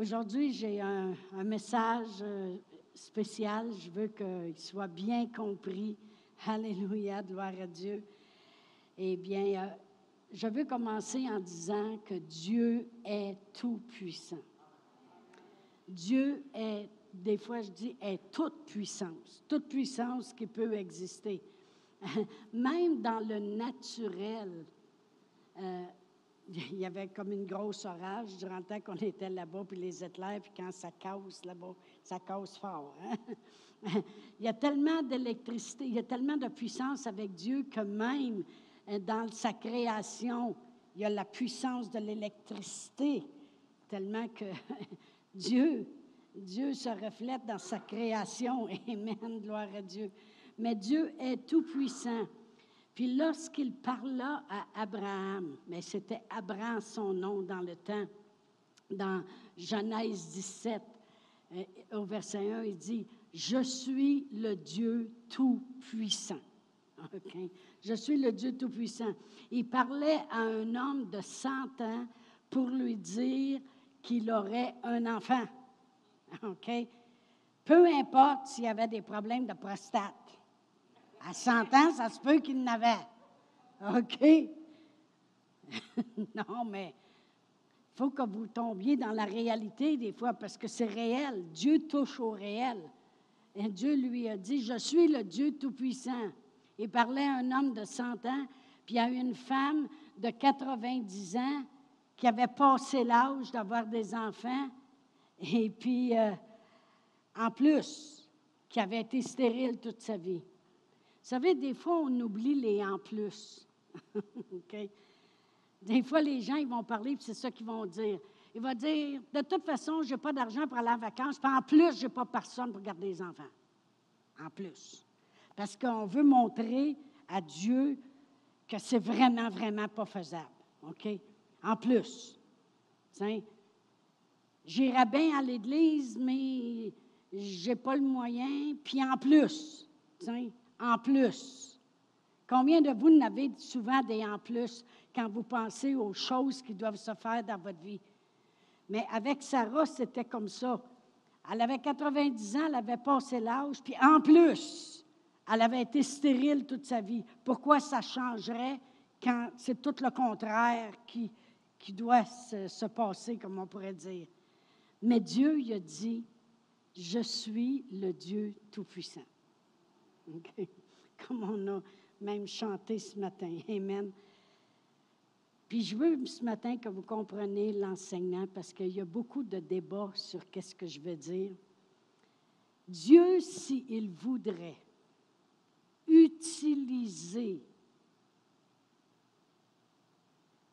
Aujourd'hui, j'ai un, message euh, spécial. Je veux qu'il soit bien compris. Alléluia, gloire à Dieu. Eh bien, euh, je veux commencer en disant que Dieu est tout-puissant. Dieu est, des fois je dis, est toute puissance, toute puissance qui peut exister. Même dans le naturel, euh, il y avait comme une grosse orage durant le temps qu'on était là-bas, puis les éclairs, puis quand ça casse là-bas, ça casse fort. hein? il y a tellement d'électricité, il y a tellement de puissance avec Dieu que même euh, dans sa création, il y a la puissance de l'électricité, tellement que Dieu, Dieu se reflète dans sa création. Amen, gloire à Dieu. Mais Dieu est tout puissant. Puis lorsqu'il parla à Abraham, mais c'était Abraham son nom dans le temps, dans Genèse 17, euh, au verset 1, il dit, Je suis le Dieu tout-puissant. Je suis le Dieu tout-puissant. Il parlait à un homme de 100 ans pour lui dire qu'il aurait un enfant. Peu importe s'il y avait des problèmes de prostate. À 100 ans, ça se peut qu'il n'avait. OK? non, mais il faut que vous tombiez dans la réalité des fois parce que c'est réel. Dieu touche au réel. Et Dieu lui a dit, je suis le Dieu Tout-Puissant. Il parlait à un homme de 100 ans, puis à une femme de 90 ans qui avait passé l'âge d'avoir des enfants, et puis euh, en plus, qui avait été stérile toute sa vie. Vous savez, des fois, on oublie les en plus. Des fois, les gens, ils vont parler, puis c'est ça qu'ils vont dire. Ils vont dire, de toute façon, je n'ai pas d'argent pour aller en vacances, puis en plus, je n'ai pas personne pour garder les enfants. En plus. Parce qu'on veut montrer à Dieu que c'est vraiment, vraiment pas faisable. OK? En plus. J'irais bien à l'église, mais j'ai pas le moyen. Puis en plus, en plus. Combien de vous n'avez souvent des en plus quand vous pensez aux choses qui doivent se faire dans votre vie? Mais avec Sarah, c'était comme ça. Elle avait 90 ans, elle avait passé l'âge, puis en plus, elle avait été stérile toute sa vie. Pourquoi ça changerait quand c'est tout le contraire qui, qui doit se, se, passer, comme on pourrait dire? Mais Dieu, il a dit, je suis le Dieu Tout-Puissant. Comme on a même chanté ce matin. Amen. Puis je veux ce matin que vous compreniez l'enseignement parce qu'il y a beaucoup de débats sur qu'est-ce que je veux dire. Dieu, s'il voudrait utiliser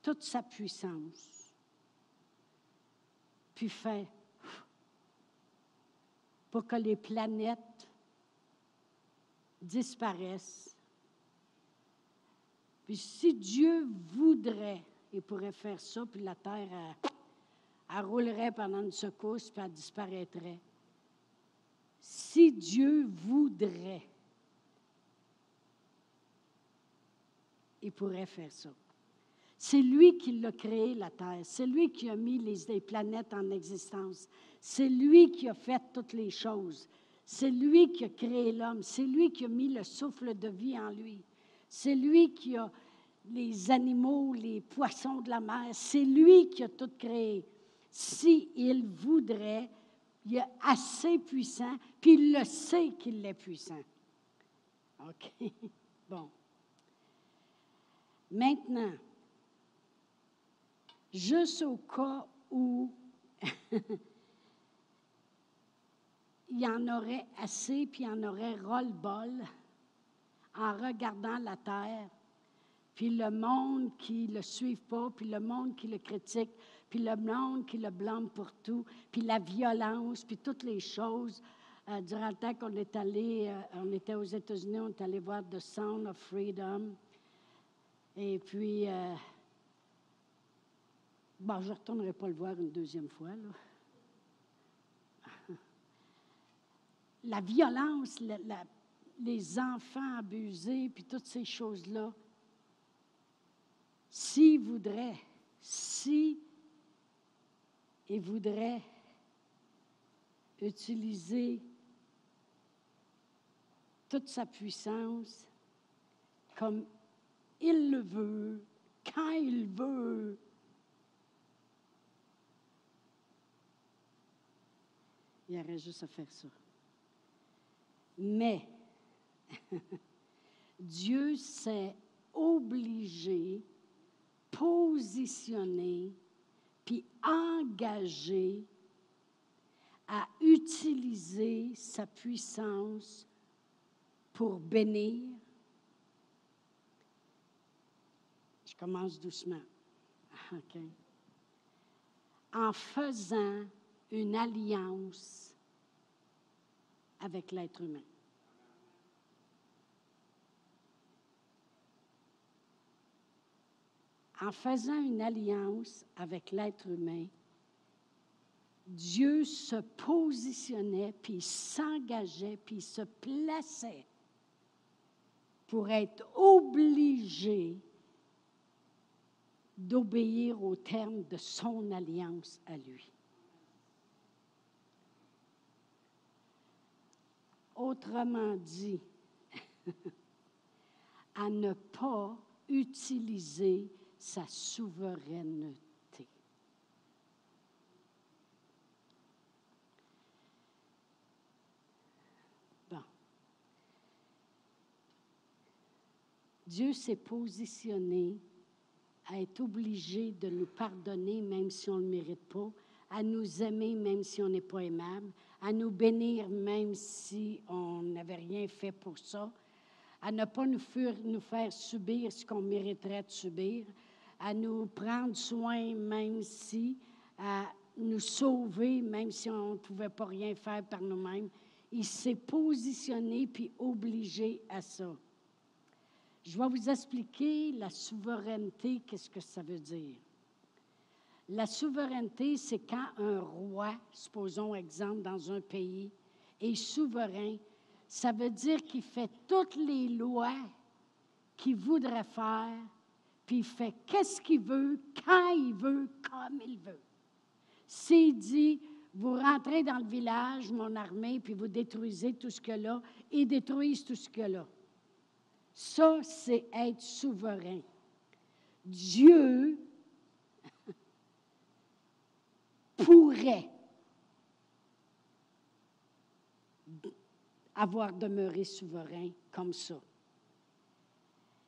toute sa puissance, puis faire pour que les planètes disparaissent. Puis si Dieu voudrait, il pourrait faire ça, puis la terre, elle, roulerait pendant une secousse, puis elle disparaîtrait. Si Dieu voudrait, il pourrait faire ça. C'est lui qui l'a créé, la Terre. C'est lui qui a mis les, planètes en existence. C'est lui qui a fait toutes les choses. C'est lui qui a créé l'homme. C'est lui qui a mis le souffle de vie en lui. C'est lui qui a les animaux, les poissons de la mer. C'est lui qui a tout créé. S'il il voudrait, il est assez puissant, puis il le sait qu'il est puissant. OK? Bon. Maintenant, juste au cas où il y en aurait assez, puis il y en aurait ras-le-bol en regardant la terre, puis le monde qui ne le suit pas, puis le monde qui le critique, puis le monde qui le blâme pour tout, puis la violence, puis toutes les choses. Euh, durant le temps qu'on est allé, euh, on était aux États-Unis, on est allé voir The Sound of Freedom. Et puis, euh, bon, je ne retournerai pas le voir une deuxième fois. La violence, les enfants abusés, puis toutes ces choses-là, s'il voudrait, si il voudrait, utiliser toute sa puissance comme il le veut, quand il veut. Il aurait juste à faire ça. Mais Dieu s'est obligé, positionné, puis engagé à utiliser sa puissance pour bénir. Je commence doucement. OK. En faisant une alliance avec l'être humain. En faisant une alliance avec l'être humain, Dieu se positionnait, puis s'engageait, puis se plaçait pour être obligé d'obéir au terme de son alliance à lui. Autrement dit, à ne pas utiliser sa souveraineté. Bon. Dieu s'est positionné à être obligé de nous pardonner même si on ne le mérite pas, à nous aimer même si on n'est pas aimable, à nous bénir même si on n'avait rien fait pour ça, à ne pas nous faire, subir ce qu'on mériterait de subir, à nous prendre soin même si, à nous sauver même si on ne pouvait pas rien faire par nous-mêmes. Il s'est positionné puis obligé à ça. Je vais vous expliquer la souveraineté, qu'est-ce que ça veut dire. La souveraineté, c'est quand un roi, supposons exemple dans un pays, est souverain, ça veut dire qu'il fait toutes les lois qu'il voudrait faire, puis il fait qu'est-ce qu'il veut, quand il veut, comme il veut. S'il dit, vous rentrez dans le village, mon armée, puis vous détruisez tout ce que là, et détruisent tout ce que là. Ça, c'est être souverain. Dieu pourrait avoir demeuré souverain comme ça.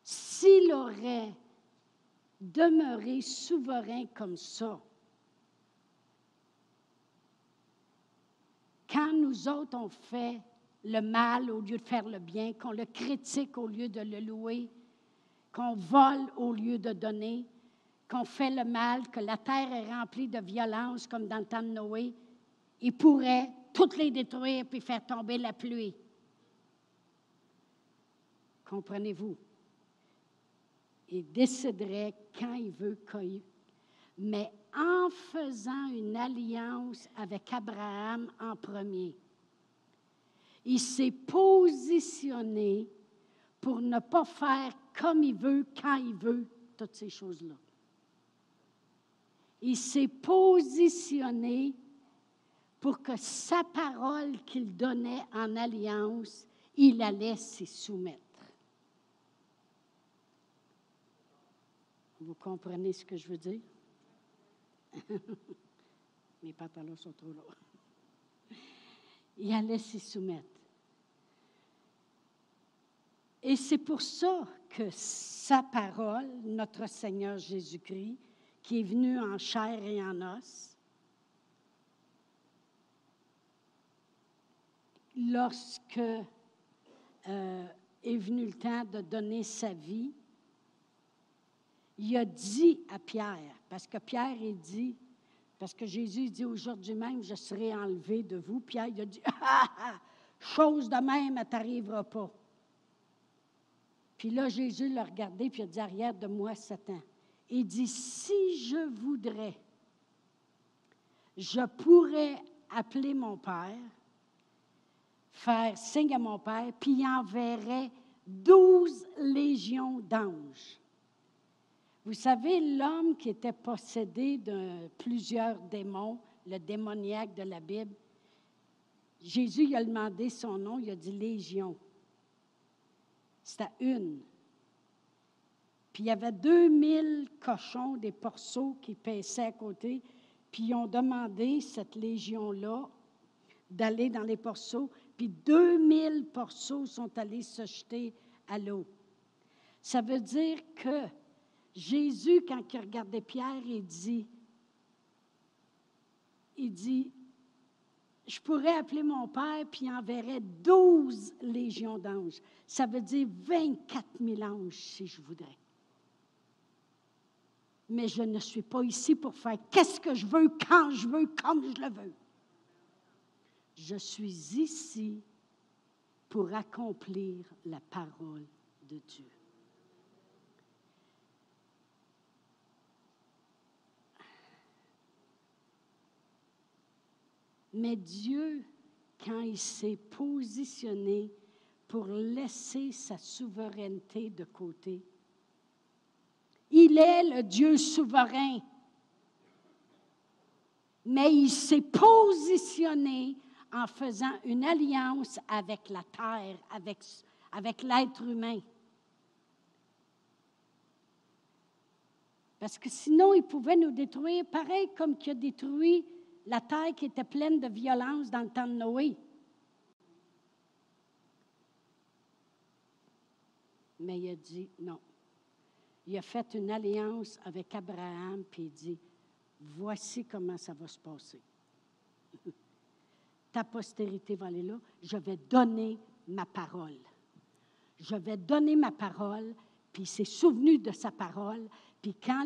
S'il aurait demeuré souverain comme ça, quand nous autres on fait le mal au lieu de faire le bien, qu'on le critique au lieu de le louer, qu'on vole au lieu de donner, qu'on fait le mal, que la terre est remplie de violence comme dans le temps de Noé, il pourrait toutes les détruire puis faire tomber la pluie. Comprenez-vous? Il déciderait quand il veut. Mais en faisant une alliance avec Abraham en premier, il s'est positionné pour ne pas faire comme il veut, quand il veut, toutes ces choses-là. Il s'est positionné pour que sa parole qu'il donnait en alliance, il allait s'y soumettre. Vous comprenez ce que je veux dire? Mes pantalons sont trop lourds. Il allait s'y soumettre. Et c'est pour ça que sa parole, notre Seigneur Jésus-Christ, qui est venu en chair et en os, lorsque euh, est venu le temps de donner sa vie, il a dit à Pierre, parce que Pierre est dit, parce que Jésus dit aujourd'hui même, je serai enlevé de vous. Pierre, il a dit, ah, ah, ah, chose de même, elle t'arrivera pas. Puis là, Jésus l'a regardé, puis il a dit, arrière de moi, Satan. Il dit, si je voudrais, je pourrais appeler mon Père, faire signe à mon Père, puis il enverrait douze légions d'anges. Vous savez, l'homme qui était possédé de plusieurs démons, le démoniaque de la Bible, Jésus il a demandé son nom, il a dit Légion. C'était une. Il y avait 2000 cochons, des porceaux qui paissaient à côté, puis ils ont demandé, cette légion-là, d'aller dans les porceaux, puis 2000 porceaux sont allés se jeter à l'eau. Ça veut dire que Jésus, quand il regardait Pierre, il dit, il dit, je pourrais appeler mon Père, puis il enverrait 12 légions d'anges. Ça veut dire 24 000 anges, si je voudrais. Mais je ne suis pas ici pour faire qu'est-ce que je veux, quand je veux, comme je le veux. Je suis ici pour accomplir la parole de Dieu. Mais Dieu, quand il s'est positionné pour laisser sa souveraineté de côté, il est le Dieu souverain. Mais il s'est positionné en faisant une alliance avec la terre, avec, l'être humain. Parce que sinon, il pouvait nous détruire, pareil comme il a détruit la terre qui était pleine de violence dans le temps de Noé. Mais il a dit non. Il a fait une alliance avec Abraham, puis il dit, voici comment ça va se passer. Ta postérité va aller là. Je vais donner ma parole. Je vais donner ma parole, puis il s'est souvenu de sa parole, puis quand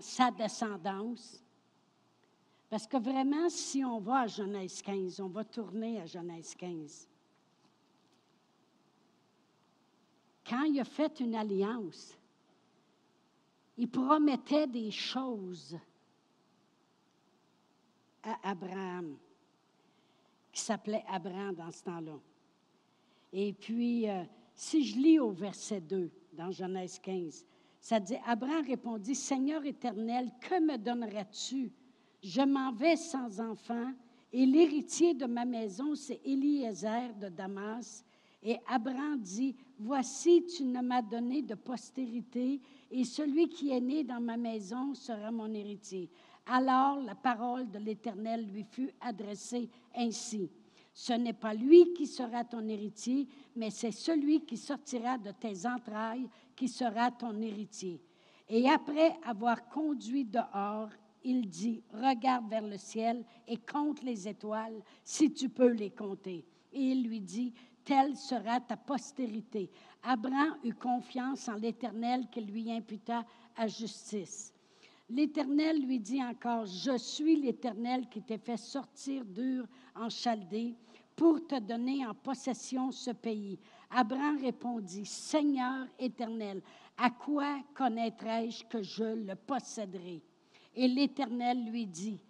sa descendance, parce que vraiment, si on va à Genèse 15, on va tourner à Genèse 15. Quand il a fait une alliance, il promettait des choses à Abraham, qui s'appelait Abraham dans ce temps-là. Et puis, euh, si je lis au verset 2 dans Genèse 15, ça dit, Abraham répondit, Seigneur éternel, que me donneras-tu? Je m'en vais sans enfant, et l'héritier de ma maison, c'est Eliezer de Damas. Et Abraham dit, Voici, tu ne m'as donné de postérité, et celui qui est né dans ma maison sera mon héritier. Alors la parole de l'Éternel lui fut adressée ainsi. Ce n'est pas lui qui sera ton héritier, mais c'est celui qui sortira de tes entrailles qui sera ton héritier. Et après avoir conduit dehors il dit, regarde vers le ciel et compte les étoiles, si tu peux les compter. Et il lui dit, telle sera ta postérité. Abraham eut confiance en l'Éternel qui lui imputa à justice. L'Éternel lui dit encore, je suis l'Éternel qui t'ai fait sortir dur en Chaldée pour te donner en possession ce pays. Abraham répondit, Seigneur éternel, à quoi connaîtrai-je que je le posséderai? Et l'Éternel lui dit,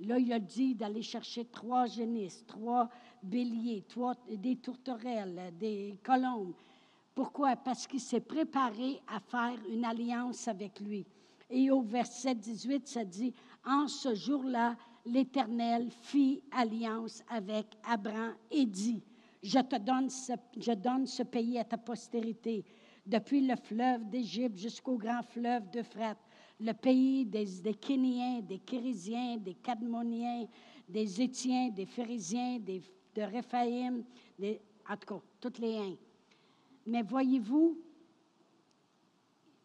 là il a dit d'aller chercher trois génisses, trois béliers, des tourterelles, des colombes. Pourquoi? Parce qu'il s'est préparé à faire une alliance avec lui. Et au verset 18, ça dit, en ce jour-là, l'Éternel fit alliance avec Abraham et dit, je te donne ce, je donne ce pays à ta postérité, depuis le fleuve d'Égypte jusqu'au grand fleuve d'Euphrate le pays des, des Kéniens, des Kérisiens, des Cadmoniens, des Étiens, des Phérésiens, des, de Réphaïm, des, en tout cas, toutes les uns. Mais voyez-vous,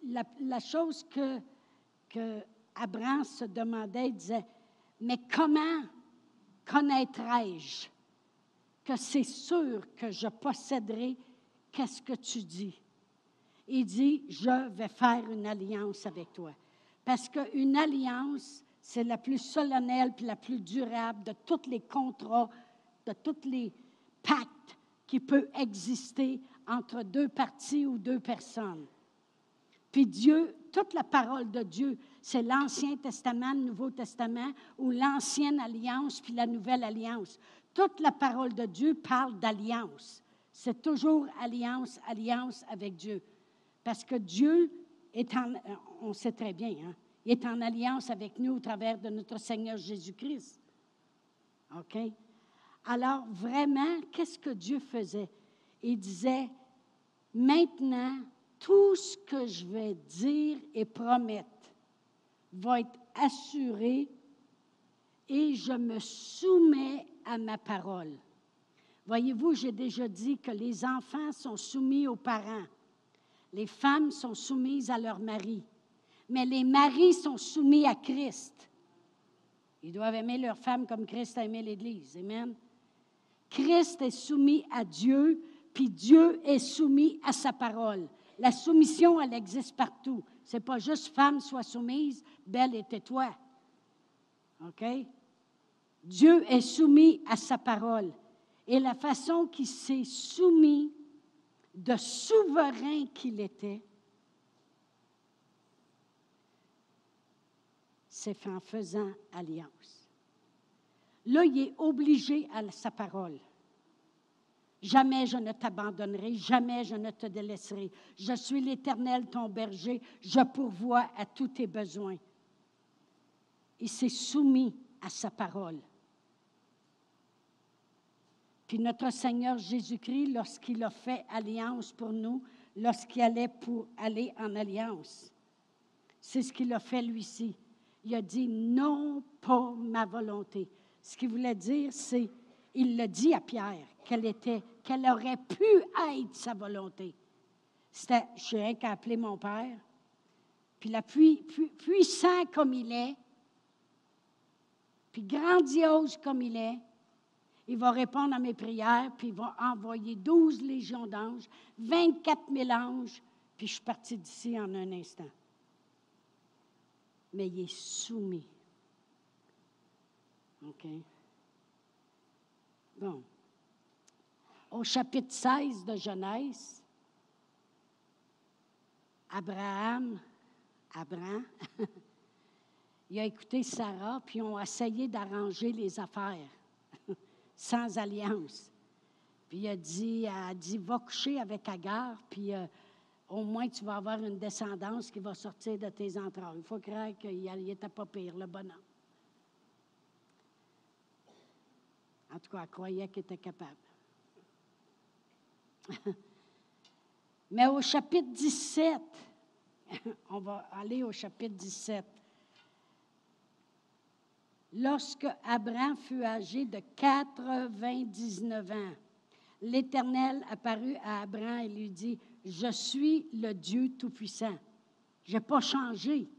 la, chose que, que Abraham se demandait, il disait, mais comment connaîtrai-je que c'est sûr que je posséderai? Qu'est-ce que tu dis? Il dit, je vais faire une alliance avec toi. Parce qu'une alliance, c'est la plus solennelle puis la plus durable de tous les contrats, de tous les pactes qui peuvent exister entre deux parties ou deux personnes. Puis Dieu, toute la parole de Dieu, c'est l'Ancien Testament, le Nouveau Testament, ou l'Ancienne Alliance, puis la Nouvelle Alliance. Toute la parole de Dieu parle d'alliance. C'est toujours alliance, alliance avec Dieu. Parce que Dieu est en, on sait très bien, hein, il est en alliance avec nous au travers de notre Seigneur Jésus-Christ. OK? Alors, vraiment, qu'est-ce que Dieu faisait? Il disait, maintenant, tout ce que je vais dire et promettre va être assuré et je me soumets à ma parole. Voyez-vous, j'ai déjà dit que les enfants sont soumis aux parents. Les femmes sont soumises à leur mari. Mais les maris sont soumis à Christ. Ils doivent aimer leur femme comme Christ a aimé l'Église. Amen. Christ est soumis à Dieu, puis Dieu est soumis à sa parole. La soumission, elle existe partout. C'est pas juste femme soit soumise, belle et tais-toi. OK? Dieu est soumis à sa parole. Et la façon qu'il s'est soumis, de souverain qu'il était, c'est en faisant alliance. Là, il est obligé à sa parole. Jamais je ne t'abandonnerai, jamais je ne te délaisserai. Je suis l'Éternel, ton berger, je pourvois à tous tes besoins. Il s'est soumis à sa parole. Puis notre Seigneur Jésus-Christ, lorsqu'il a fait alliance pour nous, lorsqu'il allait pour aller en alliance, c'est ce qu'il a fait lui-ci. Il a dit non pas ma volonté. Ce qu'il voulait dire, c'est, il l'a dit à Pierre, qu'elle était, qu'elle aurait pu être sa volonté. C'était, je suis qu'à mon Père, puis la puissant comme il est, puis grandiose comme il est, il va répondre à mes prières, puis il va envoyer 12 légions d'anges, 24 000 anges, puis je suis parti d'ici en un instant. Mais il est soumis. OK? Bon. Au chapitre 16 de Genèse, Abraham, Abraham, il a écouté Sarah, puis ont essayé d'arranger les affaires sans alliance. Puis il a dit, a va coucher avec Agar, puis euh, au moins tu vas avoir une descendance qui va sortir de tes entrailles. Il faut croire qu'il n'était pas pire, le bonhomme. En tout cas, elle croyait qu'il était capable. Mais au chapitre 17, on va aller au chapitre 17. Lorsque Abraham fut âgé de 99 ans, l'Éternel apparut à Abraham et lui dit, Je suis le Dieu Tout-Puissant. Je n'ai pas changé.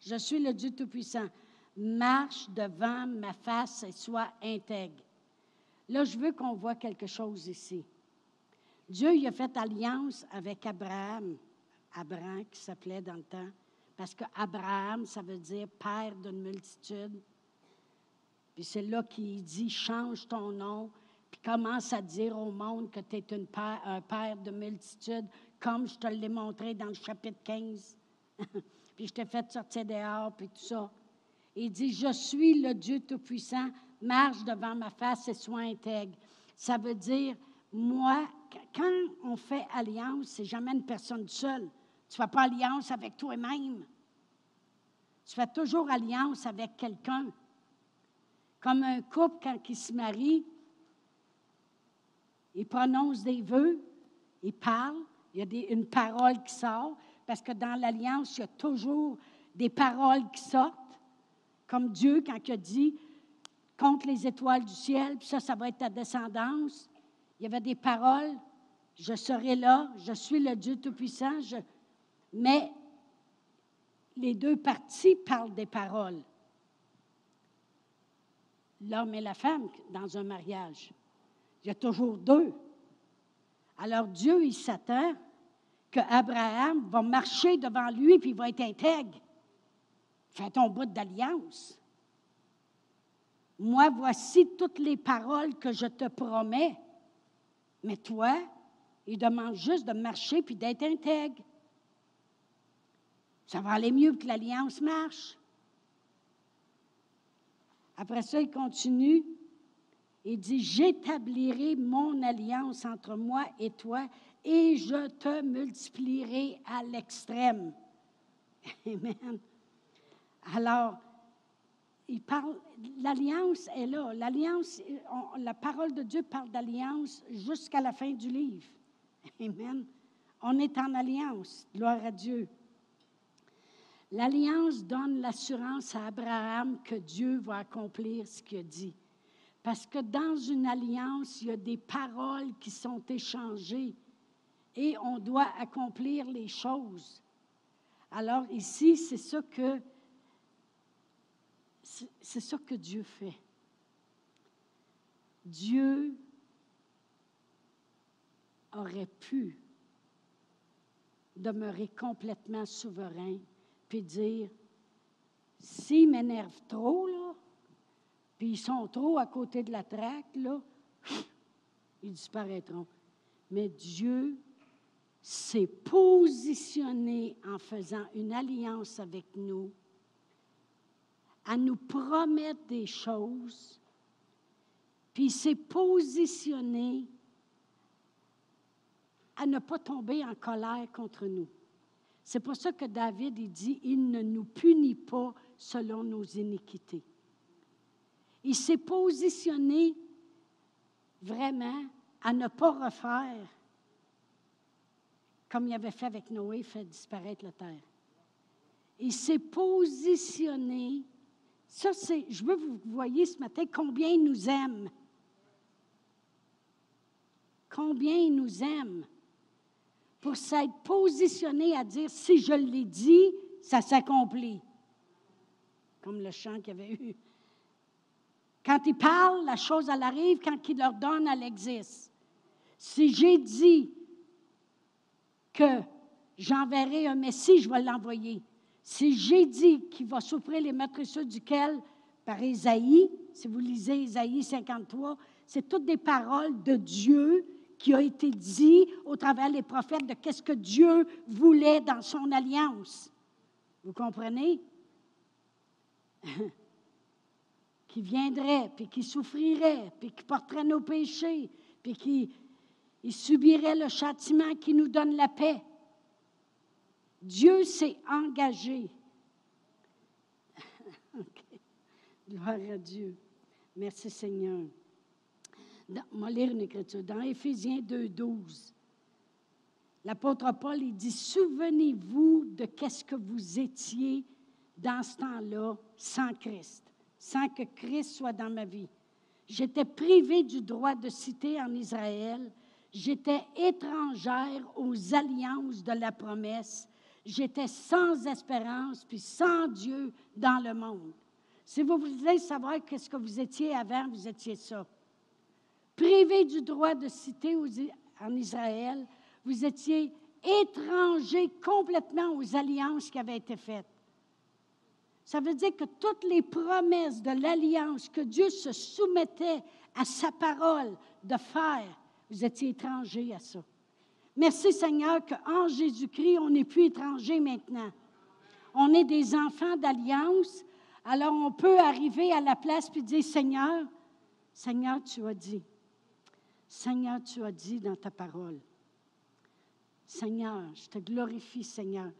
Je suis le Dieu Tout-Puissant. Marche devant ma face et sois intègre. Là, je veux qu'on voit quelque chose ici. Dieu il a fait alliance avec Abraham, Abraham qui s'appelait dans le temps, parce que Abraham, ça veut dire père d'une multitude. Puis c'est là qu'il dit change ton nom, puis commence à dire au monde que tu es un père de multitude, comme je te l'ai montré dans le chapitre 15. puis je t'ai fait sortir dehors, puis tout ça. Il dit Je suis le Dieu Tout-Puissant, marche devant ma face et sois intègre. Ça veut dire, moi, quand on fait alliance, c'est jamais une personne seule. Tu ne fais pas alliance avec toi-même. Tu fais toujours alliance avec quelqu'un. Comme un couple, quand il se marie, il prononce des vœux, il parle, il y a une parole qui sort, parce que dans l'alliance, il y a toujours des paroles qui sortent. Comme Dieu, quand il a dit, compte les étoiles du ciel, puis ça, ça va être ta descendance. Il y avait des paroles, je serai là, je suis le Dieu Tout-Puissant, mais les deux parties parlent des paroles. L'homme et la femme dans un mariage. Il y a toujours deux. Alors Dieu, il s'attend qu'Abraham va marcher devant lui puis il va être intègre. Fais ton bout d'alliance. Moi, voici toutes les paroles que je te promets. Mais toi, il demande juste de marcher puis d'être intègre. Ça va aller mieux que l'alliance marche. Après ça, il continue. Il dit, j'établirai mon alliance entre moi et toi et je te multiplierai à l'extrême. Amen. Alors, il parle, l'alliance est là. L'alliance, la parole de Dieu parle d'alliance jusqu'à la fin du livre. Amen. On est en alliance. Gloire à Dieu. L'alliance donne l'assurance à Abraham que Dieu va accomplir ce qu'il a dit. Parce que dans une alliance, il y a des paroles qui sont échangées et on doit accomplir les choses. Alors ici, c'est ça que c'est ça que Dieu fait. Dieu aurait pu demeurer complètement souverain puis dire s'ils m'énervent trop puis ils sont trop à côté de la traque ils disparaîtront. Mais Dieu s'est positionné en faisant une alliance avec nous à nous promettre des choses, puis il s'est positionné à ne pas tomber en colère contre nous. C'est pour ça que David il dit, il ne nous punit pas selon nos iniquités. Il s'est positionné vraiment à ne pas refaire comme il avait fait avec Noé, fait disparaître la terre. Il s'est positionné ça, c'est, je veux que vous voyez ce matin combien il nous aime. Combien il nous aime. Pour s'être positionné à dire, si je l'ai dit, ça s'accomplit. Comme le chant qu'il avait eu. Quand il parle, la chose, elle arrive. Quand il leur donne, elle existe. Si j'ai dit que j'enverrai un Messie, je vais l'envoyer. J'ai dit qu'il va souffrir les maîtresses duquel, par Isaïe, si vous lisez Isaïe 53, c'est toutes des paroles de Dieu qui ont été dites au travers des prophètes de qu'est-ce que Dieu voulait dans son alliance. Vous comprenez? qui viendrait, puis qui souffrirait, puis qui porterait nos péchés, puis qui subirait le châtiment qui nous donne la paix. Dieu s'est engagé. Gloire à Dieu. Merci Seigneur. On lire une écriture. Dans Éphésiens 2, 12, l'apôtre Paul, il dit, souvenez-vous de qu'est-ce que vous étiez dans ce temps-là sans Christ, sans que Christ soit dans ma vie. J'étais privée du droit de citer en Israël. J'étais étrangère aux alliances de la promesse j'étais sans espérance, puis sans Dieu dans le monde. Si vous voulez savoir qu'est-ce que vous étiez avant, vous étiez ça. Privé du droit de citer en Israël, vous étiez étranger complètement aux alliances qui avaient été faites. Ça veut dire que toutes les promesses de l'alliance que Dieu se soumettait à sa parole de faire, vous étiez étranger à ça. Merci Seigneur qu'en Jésus-Christ, on n'est plus étranger maintenant. On est des enfants d'alliance. Alors on peut arriver à la place et dire, Seigneur, Seigneur, tu as dit. Seigneur, tu as dit dans ta parole. Seigneur, je te glorifie, Seigneur,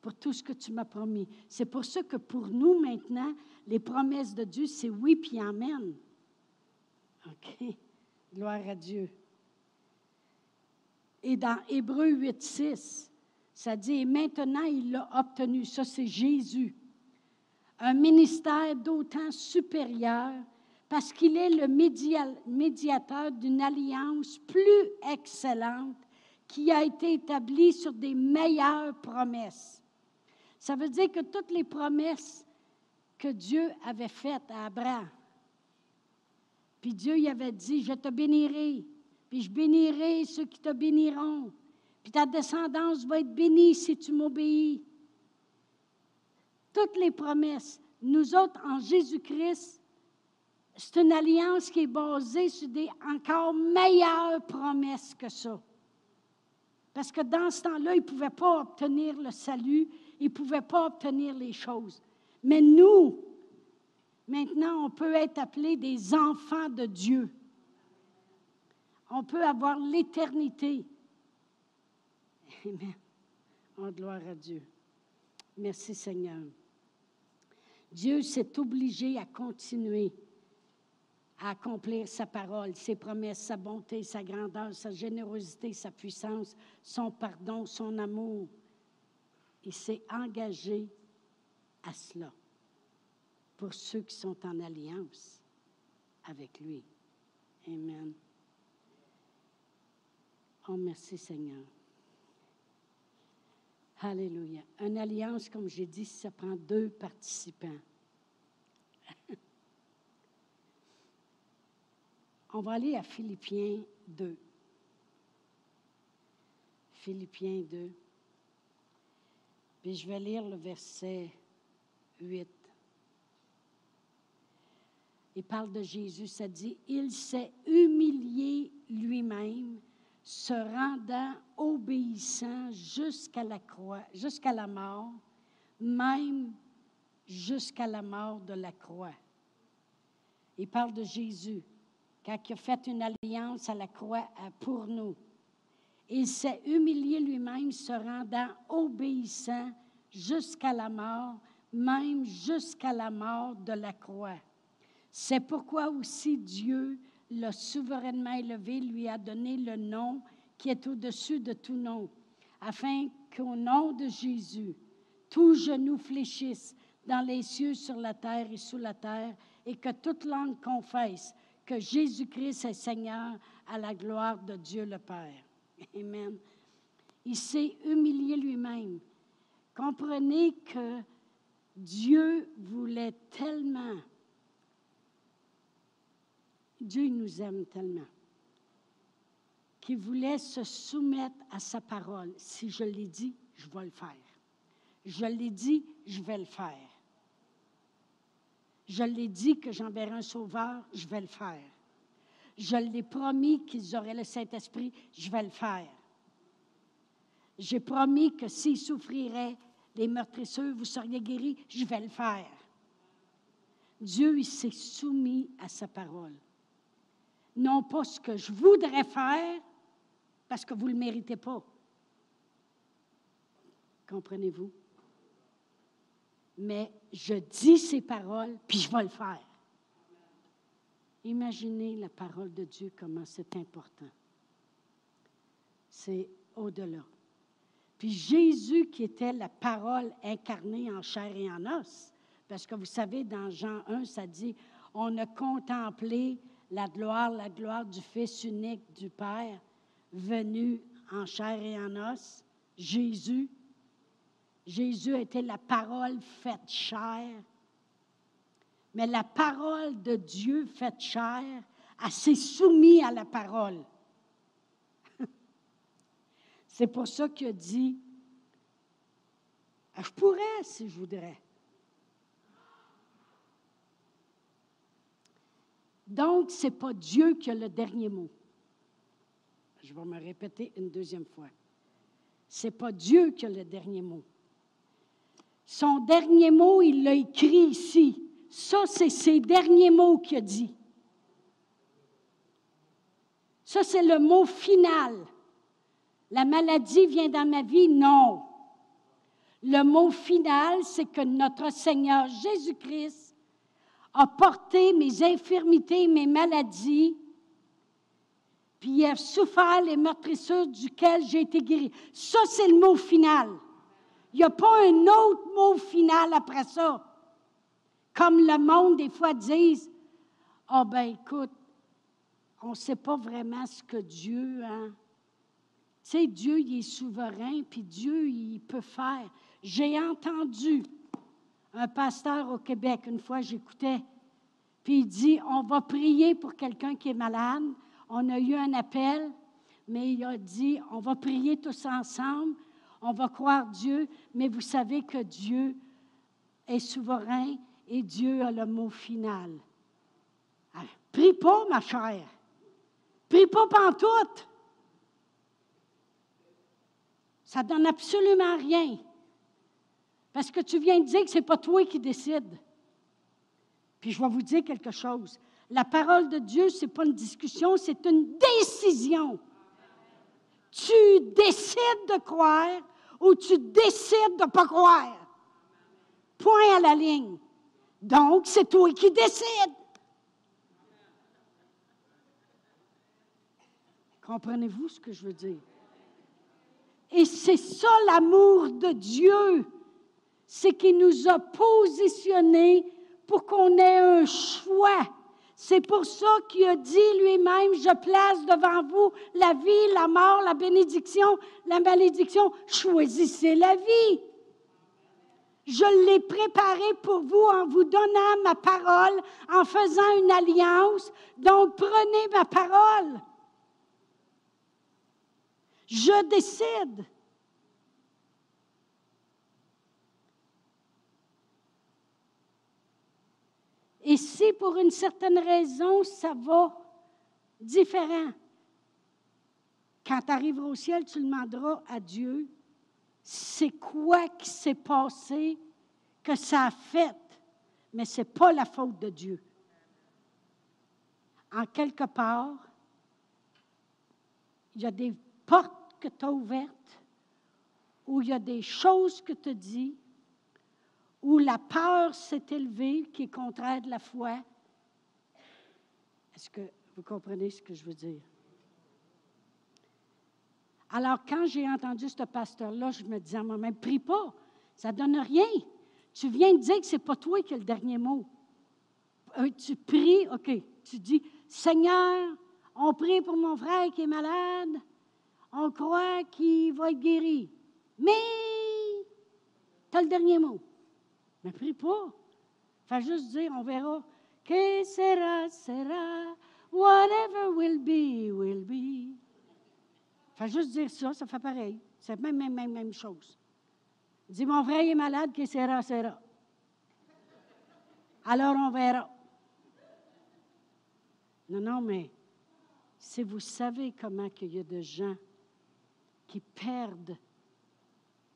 pour tout ce que tu m'as promis. C'est pour ça que pour nous maintenant, les promesses de Dieu, c'est oui puis amen. OK. Gloire à Dieu. Et dans Hébreu 8, 6, ça dit, et maintenant il l'a obtenu. Ça, c'est Jésus. Un ministère d'autant supérieur parce qu'il est le médiateur d'une alliance plus excellente qui a été établie sur des meilleures promesses. Ça veut dire que toutes les promesses que Dieu avait faites à Abraham, puis Dieu y avait dit, je te bénirai, puis je bénirai ceux qui te béniront. Puis ta descendance va être bénie si tu m'obéis. Toutes les promesses. Nous autres, en Jésus-Christ, c'est une alliance qui est basée sur des encore meilleures promesses que ça. Parce que dans ce temps-là, ils ne pouvaient pas obtenir le salut, ils ne pouvaient pas obtenir les choses. Mais nous, maintenant, on peut être appelés des enfants de Dieu on peut avoir l'éternité. Amen. Oh, gloire à Dieu. Merci Seigneur. Dieu s'est obligé à continuer à accomplir sa parole, ses promesses, sa bonté, sa grandeur, sa générosité, sa puissance, son pardon, son amour. Il s'est engagé à cela pour ceux qui sont en alliance avec lui. Amen. Oh, merci Seigneur. Alléluia. Une alliance, comme j'ai dit, ça prend deux participants. On va aller à Philippiens 2. Philippiens 2. Puis je vais lire le verset 8. Il parle de Jésus, ça dit, il s'est humilié lui-même, se rendant obéissant jusqu'à la croix, jusqu'à la mort, même jusqu'à la mort de la croix. Il parle de Jésus quand il a fait une alliance à la croix pour nous. Il s'est humilié lui-même, se rendant obéissant jusqu'à la mort, même jusqu'à la mort de la croix. C'est pourquoi aussi Dieu l'a souverainement élevé, lui a donné le nom qui est au-dessus de tout nom, afin qu'au nom de Jésus, tout genou fléchisse dans les cieux, sur la terre et sous la terre, et que toute langue confesse que Jésus-Christ est Seigneur à la gloire de Dieu le Père. Amen. Il s'est humilié lui-même. Comprenez que Dieu voulait tellement, Dieu nous aime tellement, qu'il voulait se soumettre à sa parole. Si je l'ai dit, je vais le faire. Je l'ai dit, je vais le faire. Je l'ai dit que j'enverrai un sauveur, je vais le faire. Je l'ai promis qu'ils auraient le Saint-Esprit, je vais le faire. J'ai promis que s'ils souffriraient les meurtrisseurs, vous seriez guéris, je vais le faire. Dieu, il s'est soumis à sa parole. Non pas ce que je voudrais faire, parce que vous ne le méritez pas. Comprenez-vous? mais je dis ces paroles, puis je vais le faire. Imaginez la parole de Dieu, comment c'est important. C'est au-delà. Puis Jésus, qui était la parole incarnée en chair et en os, parce que vous savez, dans Jean 1, ça dit, on a contemplé la gloire, la gloire du Fils unique du Père, venu en chair et en os, Jésus, Jésus était la parole faite chair. Mais la parole de Dieu faite chair, a s'est soumise à la parole. C'est pour ça qu'il a dit, je pourrais si je voudrais. Donc, ce n'est pas Dieu qui a le dernier mot. Je vais me répéter une deuxième fois. Ce n'est pas Dieu qui a le dernier mot. Son dernier mot, il l'a écrit ici. Ça, c'est ses derniers mots qu'il a dit. Ça, c'est le mot final. La maladie vient dans ma vie? Non. Le mot final, c'est que notre Seigneur Jésus-Christ a porté mes infirmités, mes maladies, puis il a souffert les meurtrissures duquel j'ai été guéri. Ça, c'est le mot final. Il n'y a pas un autre mot final après ça. Comme le monde, des fois, disent Ah, oh, ben écoute, on ne sait pas vraiment ce que Dieu. Hein? Tu sais, Dieu, il est souverain, puis Dieu, il peut faire. J'ai entendu un pasteur au Québec, une fois j'écoutais, puis il dit On va prier pour quelqu'un qui est malade. On a eu un appel, mais il a dit On va prier tous ensemble on va croire Dieu, mais vous savez que Dieu est souverain et Dieu a le mot final. Alors, prie pas, ma chère. Prie pas pantoute. Ça donne absolument rien. Parce que tu viens de dire que ce n'est pas toi qui décides. Puis je vais vous dire quelque chose. La parole de Dieu, ce n'est pas une discussion, c'est une décision. Tu décides de croire ou tu décides de ne pas croire. Point à la ligne. Donc, c'est toi qui décides. Comprenez-vous ce que je veux dire? Et c'est ça l'amour de Dieu. C'est qu'il nous a positionnés pour qu'on ait un choix. C'est pour ça qu'il a dit lui-même, je place devant vous la vie, la mort, la bénédiction, la malédiction. Choisissez la vie. Je l'ai préparé pour vous en vous donnant ma parole, en faisant une alliance. Donc prenez ma parole. Je décide. Et si pour une certaine raison, ça va différent, quand tu arriveras au ciel, tu demanderas à Dieu, c'est quoi qui s'est passé que ça a fait, mais ce n'est pas la faute de Dieu. En quelque part, il y a des portes que tu as ouvertes, où il y a des choses que tu dis, où la peur s'est élevée, qui est contraire de la foi. Est-ce que vous comprenez ce que je veux dire? Alors, quand j'ai entendu ce pasteur-là, je me disais à moi-même, prie pas, ça ne donne rien. Tu viens de dire que ce n'est pas toi qui as le dernier mot. Euh, tu pries, OK, tu dis, Seigneur, on prie pour mon frère qui est malade, on croit qu'il va être guéri. Mais tu as le dernier mot. Mais prie pas. Fais juste dire, on verra. Que sera, sera. Whatever will be, will be. Fais juste dire ça, ça fait pareil. C'est même, même, même, même chose. Dis, mon frère est malade, que sera, sera. Alors on verra. Non, non, mais si vous savez comment il y a de gens qui perdent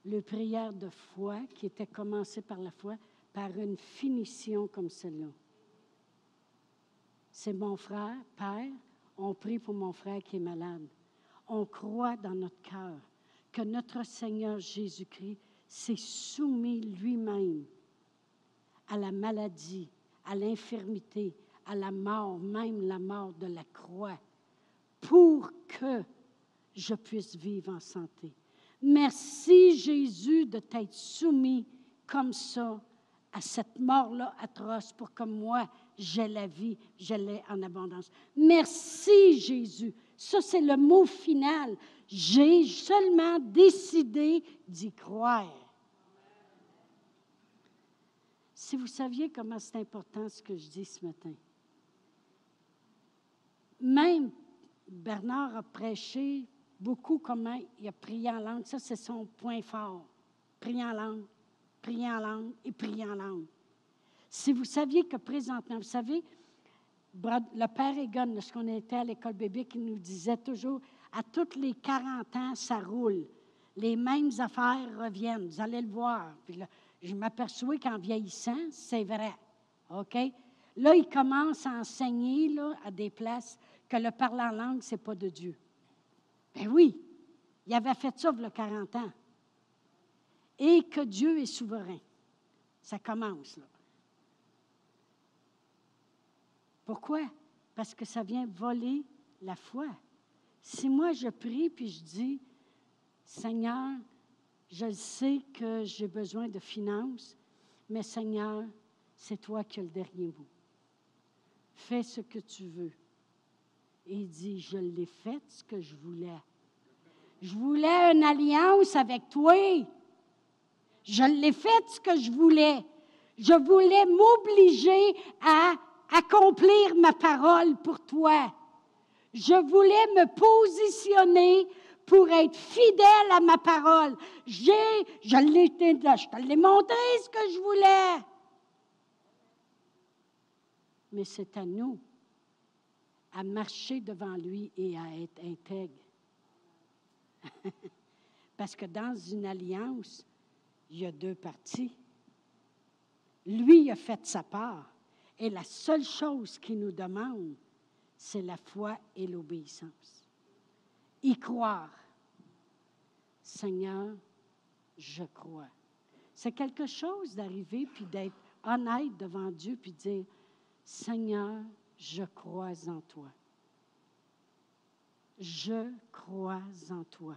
le prière de foi qui était commencée par la foi, par une finition comme celle-là. C'est mon frère, Père, on prie pour mon frère qui est malade. On croit dans notre cœur que notre Seigneur Jésus-Christ s'est soumis lui-même à la maladie, à l'infirmité, à la mort, même la mort de la croix, pour que je puisse vivre en santé. Merci Jésus de t'être soumis comme ça à cette mort-là atroce pour que moi, j'ai la vie, je l'ai en abondance. Merci Jésus. Ça, c'est le mot final. J'ai seulement décidé d'y croire. Si vous saviez comment c'est important ce que je dis ce matin. Même Bernard a prêché beaucoup comment il a prié en langue. Ça, c'est son point fort. Prier en langue, prier en langue et prier en langue. Si vous saviez que présentement, vous savez, le père Egon, lorsqu'on était à l'école bébé, il nous disait toujours, à toutes les 40 ans, ça roule. Les mêmes affaires reviennent. Vous allez le voir. Puis là, je m'aperçois qu'en vieillissant, c'est vrai. OK? Là, il commence à enseigner là, à des places que le parler en langue, ce n'est pas de Dieu. Ben oui, il avait fait ça il y a 40 ans. Et que Dieu est souverain. Ça commence là. Pourquoi? Parce que ça vient voler la foi. Si moi je prie puis je dis, Seigneur, je sais que j'ai besoin de finances, mais Seigneur, c'est toi qui as le dernier mot. Fais ce que tu veux. Il dit, je l'ai fait ce que je voulais. Je voulais une alliance avec toi. Je l'ai fait ce que je voulais. Je voulais m'obliger à accomplir ma parole pour toi. Je voulais me positionner pour être fidèle à ma parole. J'ai, je je te l'ai montré ce que je voulais. Mais c'est à nous à marcher devant lui et à être intègre. Parce que dans une alliance, il y a deux parties. Lui a fait sa part. Et la seule chose qu'il nous demande, c'est la foi et l'obéissance. Y croire. Seigneur, je crois. C'est quelque chose d'arriver puis d'être honnête devant Dieu puis dire, Seigneur, je crois en toi. Je crois en toi.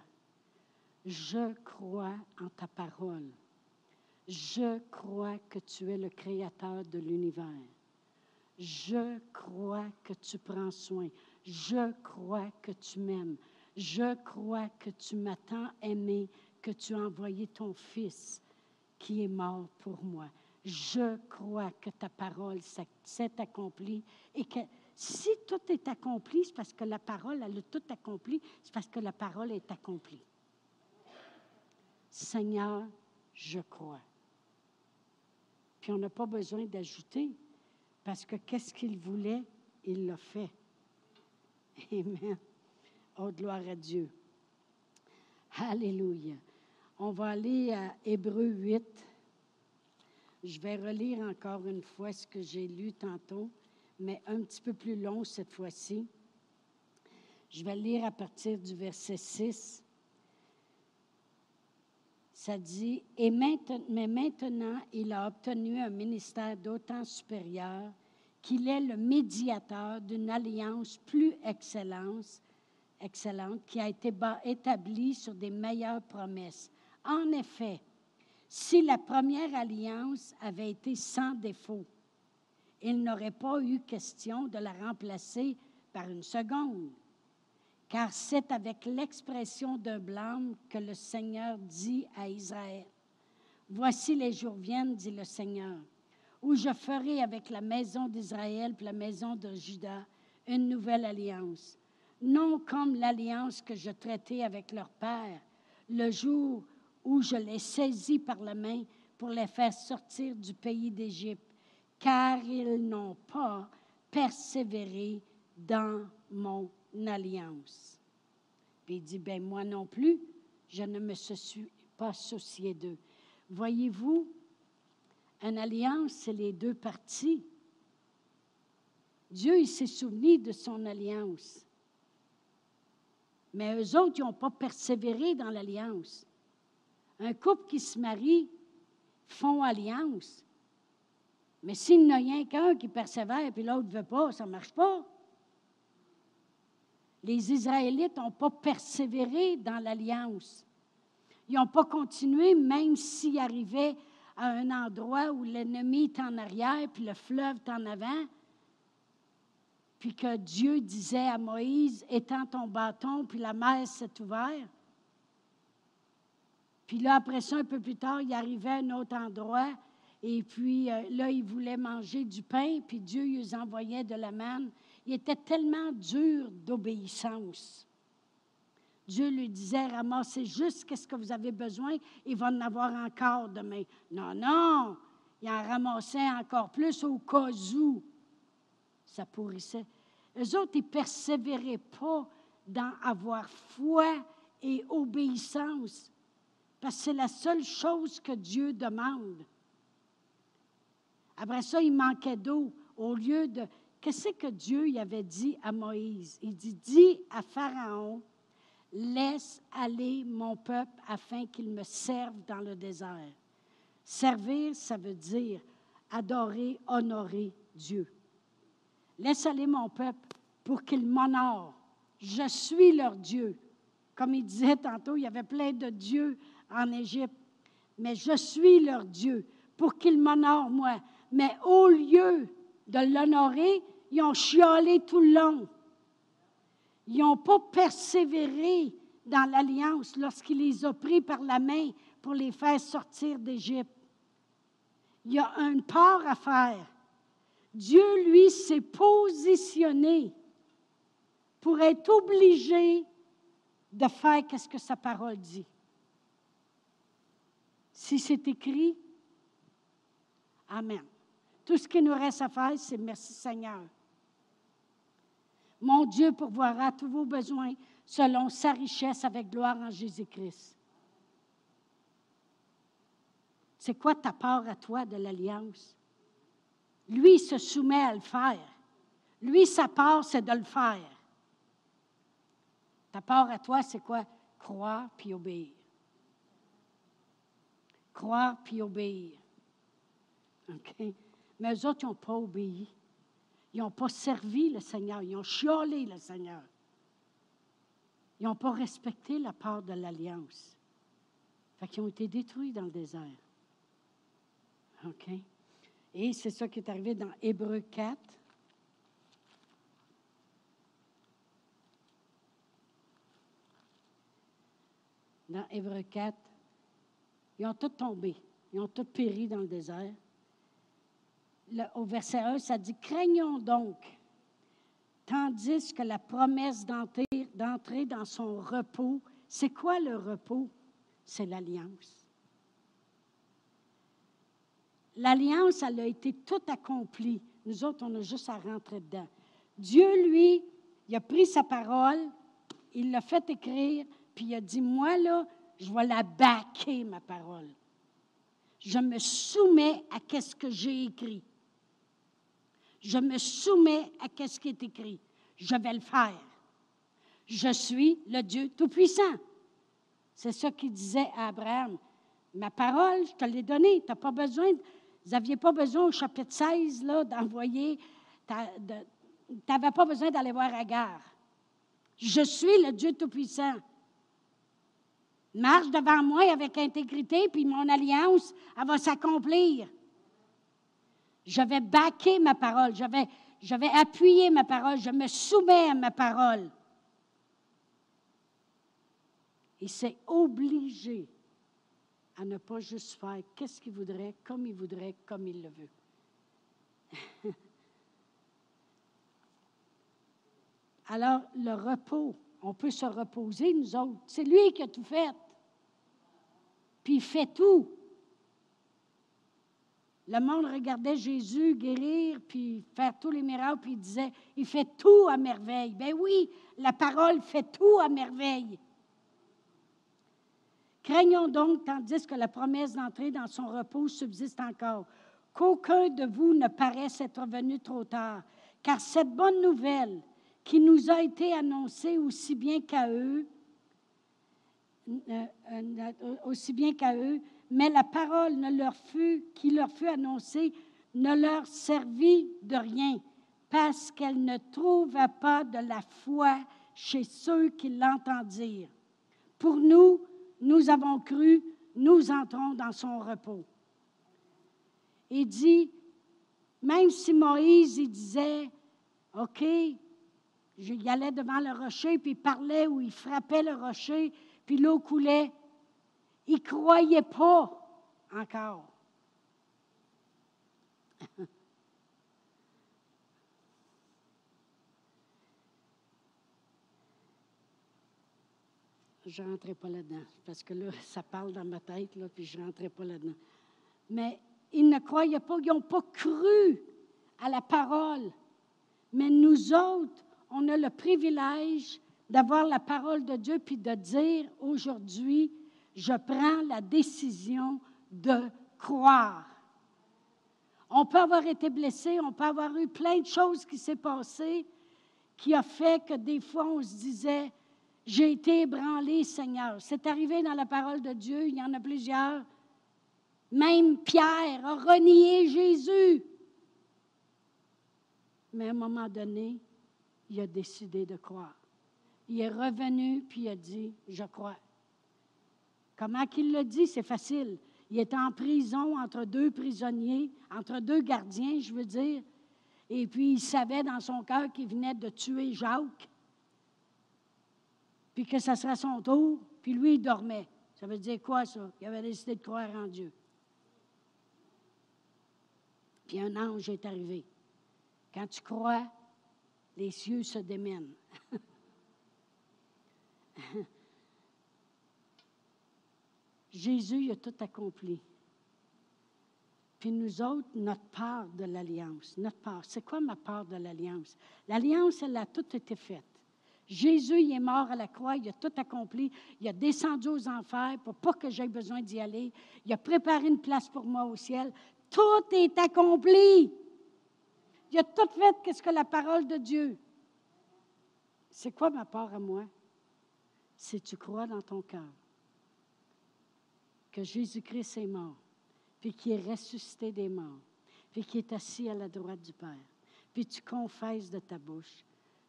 Je crois en ta parole. Je crois que tu es le créateur de l'univers. Je crois que tu prends soin. Je crois que tu m'aimes. Je crois que tu m'as tant aimé que tu as envoyé ton Fils qui est mort pour moi. Je crois que ta parole s'est accomplie et que si tout est accompli, c'est parce que la parole, elle a tout accompli, c'est parce que la parole est accomplie. Seigneur, je crois. Puis on n'a pas besoin d'ajouter, parce que qu'est-ce qu'il voulait, il l'a fait. Amen. Oh, gloire à Dieu. Alléluia. On va aller à Hébreu 8. Je vais relire encore une fois ce que j'ai lu tantôt, mais un petit peu plus long cette fois-ci. Je vais lire à partir du verset 6. Ça dit, Et maintenant, mais maintenant, il a obtenu un ministère d'autant supérieur qu'il est le médiateur d'une alliance plus excellente, excellente qui a été établie sur des meilleures promesses. En effet, si la première alliance avait été sans défaut, il n'aurait pas eu question de la remplacer par une seconde, car c'est avec l'expression d'un blâme que le Seigneur dit à Israël, Voici les jours viennent, dit le Seigneur, où je ferai avec la maison d'Israël et la maison de Juda une nouvelle alliance, non comme l'alliance que je traitais avec leur père le jour où je les saisis par la main pour les faire sortir du pays d'Égypte, car ils n'ont pas persévéré dans mon alliance. Puis il dit, ben moi non plus, je ne me suis pas soucié d'eux. Voyez-vous, une alliance, c'est les deux parties. Dieu, il s'est souvenu de son alliance. Mais eux autres, ils n'ont pas persévéré dans l'alliance. Un couple qui se marie font alliance. Mais s'il n'y a qu'un qui persévère et l'autre ne veut pas, ça ne marche pas. Les Israélites n'ont pas persévéré dans l'alliance. Ils n'ont pas continué, même s'ils arrivaient à un endroit où l'ennemi est en arrière, puis le fleuve est en avant, puis que Dieu disait à Moïse, étends ton bâton, puis la mer s'est ouverte. Puis là, après ça, un peu plus tard, il arrivait à un autre endroit, et puis euh, là, il voulait manger du pain, puis Dieu lui envoyait de la manne. Il était tellement dur d'obéissance. Dieu lui disait, ramassez juste ce que vous avez besoin, il va en avoir encore demain. Non, non, il en ramassait encore plus au cas où ça pourrissait. Les autres, ils ne persévéraient pas dans avoir foi et obéissance, c'est la seule chose que Dieu demande. Après ça, il manquait d'eau. Au lieu de... Qu'est-ce que Dieu y avait dit à Moïse? Il dit, dis à Pharaon, Laisse aller mon peuple afin qu'il me serve dans le désert. Servir, ça veut dire adorer, honorer Dieu. Laisse aller mon peuple pour qu'il m'honore. Je suis leur Dieu. Comme il disait tantôt, il y avait plein de dieux en Égypte. Mais je suis leur Dieu pour qu'ils m'honorent, moi. Mais au lieu de l'honorer, ils ont chiolé tout le long. Ils n'ont pas persévéré dans l'alliance lorsqu'il les a pris par la main pour les faire sortir d'Égypte. Il y a une part à faire. Dieu, lui, s'est positionné pour être obligé de faire ce que sa parole dit. Si c'est écrit, Amen. Tout ce qui nous reste à faire, c'est merci Seigneur. Mon Dieu pourvoira tous vos besoins selon sa richesse avec gloire en Jésus-Christ. C'est quoi ta part à toi de l'alliance? Lui se soumet à le faire. Lui, sa part, c'est de le faire. Ta part à toi, c'est quoi? Croire puis obéir. Croire puis obéir. OK? Mais eux autres, ils n'ont pas obéi. Ils n'ont pas servi le Seigneur. Ils ont chiolé le Seigneur. Ils n'ont pas respecté la part de l'alliance. Fait qu'ils ont été détruits dans le désert. OK? Et c'est ça qui est arrivé dans Hébreu 4. Dans Hébreu 4, ils ont tous tombé. Ils ont tous péri dans le désert. au verset 1, ça dit Craignons donc, tandis que la promesse d'entrer dans son repos, c'est quoi le repos? C'est l'alliance. L'alliance, elle a été toute accomplie. Nous autres, on a juste à rentrer dedans. Dieu, lui, il a pris sa parole, il l'a fait écrire, puis il a dit, moi, là, je vais la baquer, ma parole. Je me soumets à ce que j'ai écrit. Je me soumets à ce qui est écrit. Je vais le faire. Je suis le Dieu Tout-Puissant. C'est ça qu'il disait à Abraham. Ma parole, je te l'ai donnée. Tu pas besoin, vous n'aviez pas besoin au chapitre 16 d'envoyer, tu n'avais pas besoin d'aller voir Agar. Je suis le Dieu Tout-Puissant. Marche devant moi avec intégrité, puis mon alliance, elle va s'accomplir. Je vais baquer ma parole, je vais, appuyer ma parole, je me soumets à ma parole. Et c'est obligé à ne pas juste faire qu'est-ce qu'il voudrait, comme il voudrait, comme il le veut. Alors, le repos, on peut se reposer, nous autres. C'est lui qui a tout fait puis il fait tout. Le monde regardait Jésus guérir, puis faire tous les miracles, puis il disait, il fait tout à merveille. Ben oui, la parole fait tout à merveille. Craignons donc, tandis que la promesse d'entrer dans son repos subsiste encore, qu'aucun de vous ne paraisse être venu trop tard, car cette bonne nouvelle qui nous a été annoncée aussi bien qu'à eux, aussi bien qu'à eux, mais la parole ne leur fut, qui leur fut annoncée ne leur servit de rien, parce qu'elle ne trouva pas de la foi chez ceux qui l'entendirent. Pour nous, nous avons cru, nous entrons dans son repos. Il dit, même si Moïse, il disait, OK, il allait devant le rocher, puis il parlait ou il frappait le rocher, puis l'eau coulait. Il ne croyait pas encore. je ne rentrais pas là-dedans, parce que là, ça parle dans ma tête, là, puis je ne rentrais pas là-dedans. Mais ils ne croyaient pas, ils n'ont pas cru à la parole. Mais nous autres, on a le privilège d'avoir la parole de Dieu, puis de dire aujourd'hui, je prends la décision de croire. On peut avoir été blessé, on peut avoir eu plein de choses qui s'est passées, qui a fait que des fois on se disait, j'ai été ébranlé, Seigneur. C'est arrivé dans la parole de Dieu, il y en a plusieurs. Même Pierre a renié Jésus. Mais à un moment donné, il a décidé de croire. Il est revenu, puis il a dit, je crois. Comment qu'il l'a dit? C'est facile. Il était en prison entre deux prisonniers, entre deux gardiens, je veux dire. Et puis il savait dans son cœur qu'il venait de tuer Jacques, puis que ça serait son tour, puis lui, il dormait. Ça veut dire quoi, ça? Il avait décidé de croire en Dieu. Puis un ange est arrivé. Quand tu crois, les cieux se démènent. Jésus a tout accompli. Puis nous autres, notre part de l'alliance, notre part, c'est quoi ma part de l'alliance? L'alliance, elle a tout été faite. Jésus, il est mort à la croix, il a tout accompli, il a descendu aux enfers pour pas que j'aie besoin d'y aller, il a préparé une place pour moi au ciel. Tout est accompli. Il a tout fait qu'est-ce que la parole de Dieu? C'est quoi ma part à moi? Si tu crois dans ton cœur que Jésus-Christ est mort, puis qu'il est ressuscité des morts, puis qui est assis à la droite du Père, puis tu confesses de ta bouche,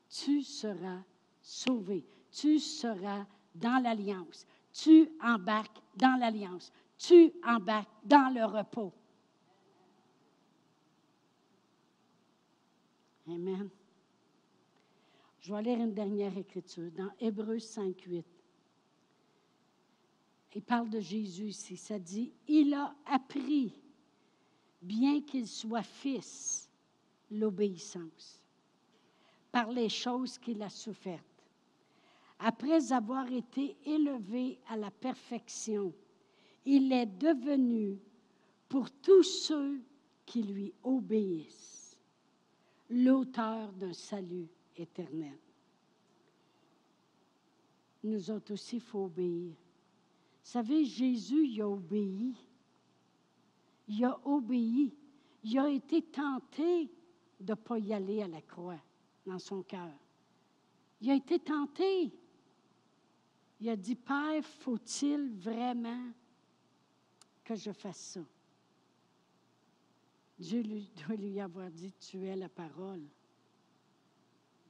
tu seras sauvé. Tu seras dans l'alliance. Tu embarques dans l'alliance. Tu embarques dans le repos. Amen. Je vais lire une dernière écriture dans Hébreux 5, 8. Il parle de Jésus ici. Ça dit, il a appris, bien qu'il soit fils, l'obéissance par les choses qu'il a souffertes. Après avoir été élevé à la perfection, il est devenu pour tous ceux qui lui obéissent l'auteur d'un salut éternel. Nous autres aussi, il faut obéir. Vous savez, Jésus, il a obéi. Il a obéi. Il a été tenté de ne pas y aller à la croix dans son cœur. Il a été tenté. Il a dit, Père, faut-il vraiment que je fasse ça? Dieu doit lui avoir dit, tu es la parole.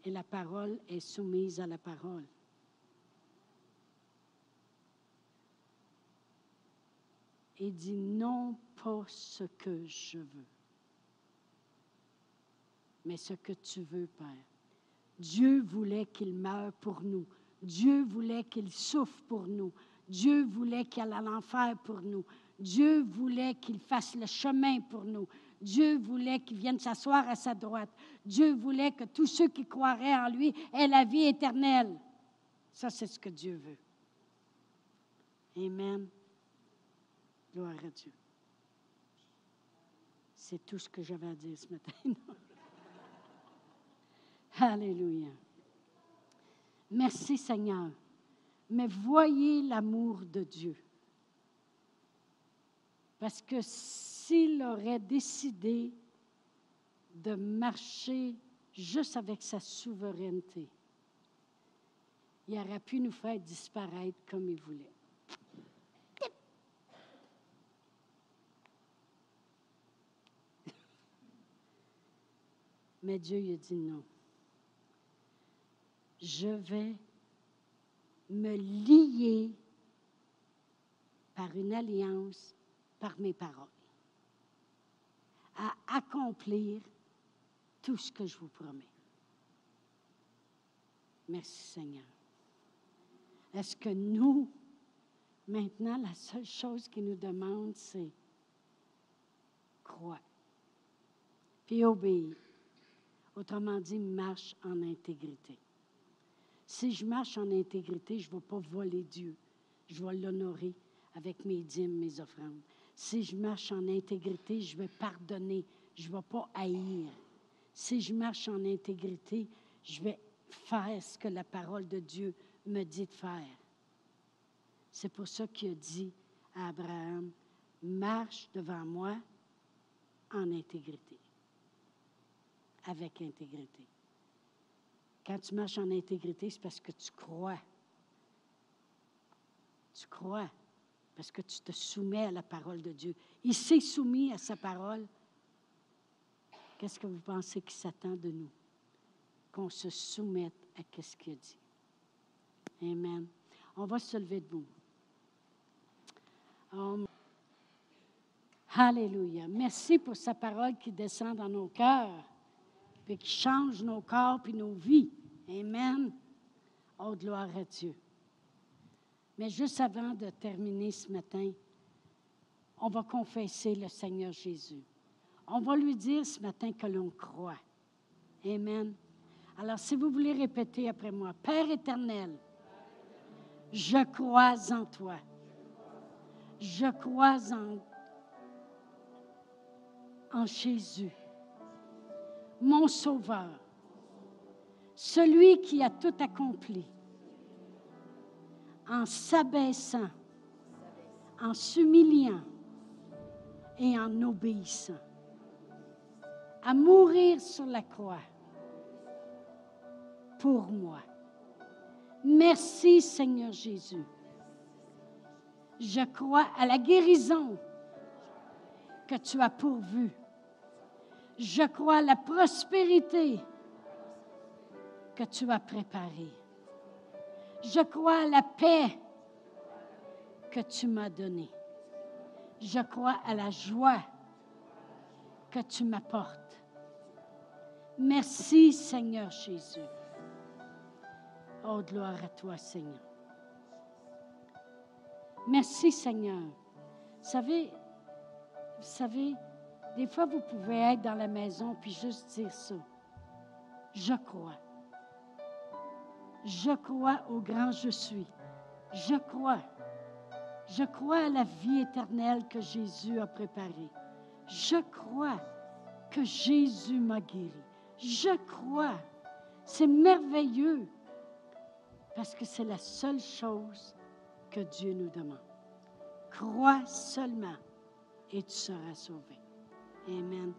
Et la parole est soumise à la parole. Et dit, non pas ce que je veux mais ce que tu veux, Père. Dieu voulait qu'il meure pour nous. Dieu voulait qu'il souffre pour nous. Dieu voulait qu'il aille à l'enfer pour nous. Dieu voulait qu'il fasse le chemin pour nous. Dieu voulait qu'il vienne s'asseoir à sa droite. Dieu voulait que tous ceux qui croiraient en lui aient la vie éternelle. Ça, c'est ce que Dieu veut. Amen. Gloire à Dieu. C'est tout ce que j'avais à dire ce matin. Alléluia. Merci Seigneur. Mais voyez l'amour de Dieu. Parce que s'il aurait décidé de marcher juste avec sa souveraineté, il aurait pu nous faire disparaître comme il voulait. Mais Dieu il a dit non je vais me lier par une alliance, par mes paroles, à accomplir tout ce que je vous promets. Merci Seigneur. Est-ce que nous, maintenant, la seule chose qu'il nous demande, c'est croire, puis obéir. Autrement dit, marche en intégrité. Si je marche en intégrité, je ne vais pas voler Dieu. Je vais l'honorer avec mes dîmes, mes offrandes. Si je marche en intégrité, je vais pardonner. Je ne vais pas haïr. Si je marche en intégrité, je vais faire ce que la parole de Dieu me dit de faire. C'est pour ça qu'il a dit à Abraham, marche devant moi en intégrité, avec intégrité. Quand tu marches en intégrité, c'est parce que tu crois. Tu crois parce que tu te soumets à la parole de Dieu. Il s'est soumis à sa parole. Qu'est-ce que vous pensez qu'il s'attend de nous? Qu'on se soumette à ce qu'il a dit. Amen. On va se lever debout. Oh, Alléluia. Merci pour sa parole qui descend dans nos cœurs puis qui change nos corps puis nos vies. Amen. Oh, gloire à Dieu. Mais juste avant de terminer ce matin, on va confesser le Seigneur Jésus. On va lui dire ce matin que l'on croit. Amen. Alors, si vous voulez répéter après moi, Père éternel, je crois en toi. Je crois en, en Jésus mon Sauveur, celui qui a tout accompli, en s'abaissant, en s'humiliant et en obéissant, à mourir sur la croix pour moi. Merci Seigneur Jésus. Je crois à la guérison que tu as pourvue Je crois à la prospérité que tu as préparée. Je crois à la paix que tu m'as donnée. Je crois à la joie que tu m'apportes. Merci Seigneur Jésus. Oh, gloire à toi Seigneur. Merci Seigneur. Vous savez, vous savez, des fois vous pouvez être dans la maison puis juste dire ça. Je crois. Je crois au grand je suis. Je crois. Je crois à la vie éternelle que Jésus a préparée. Je crois que Jésus m'a guéri. Je crois. C'est merveilleux parce que c'est la seule chose que Dieu nous demande. Crois seulement et tu seras sauvé. Amen.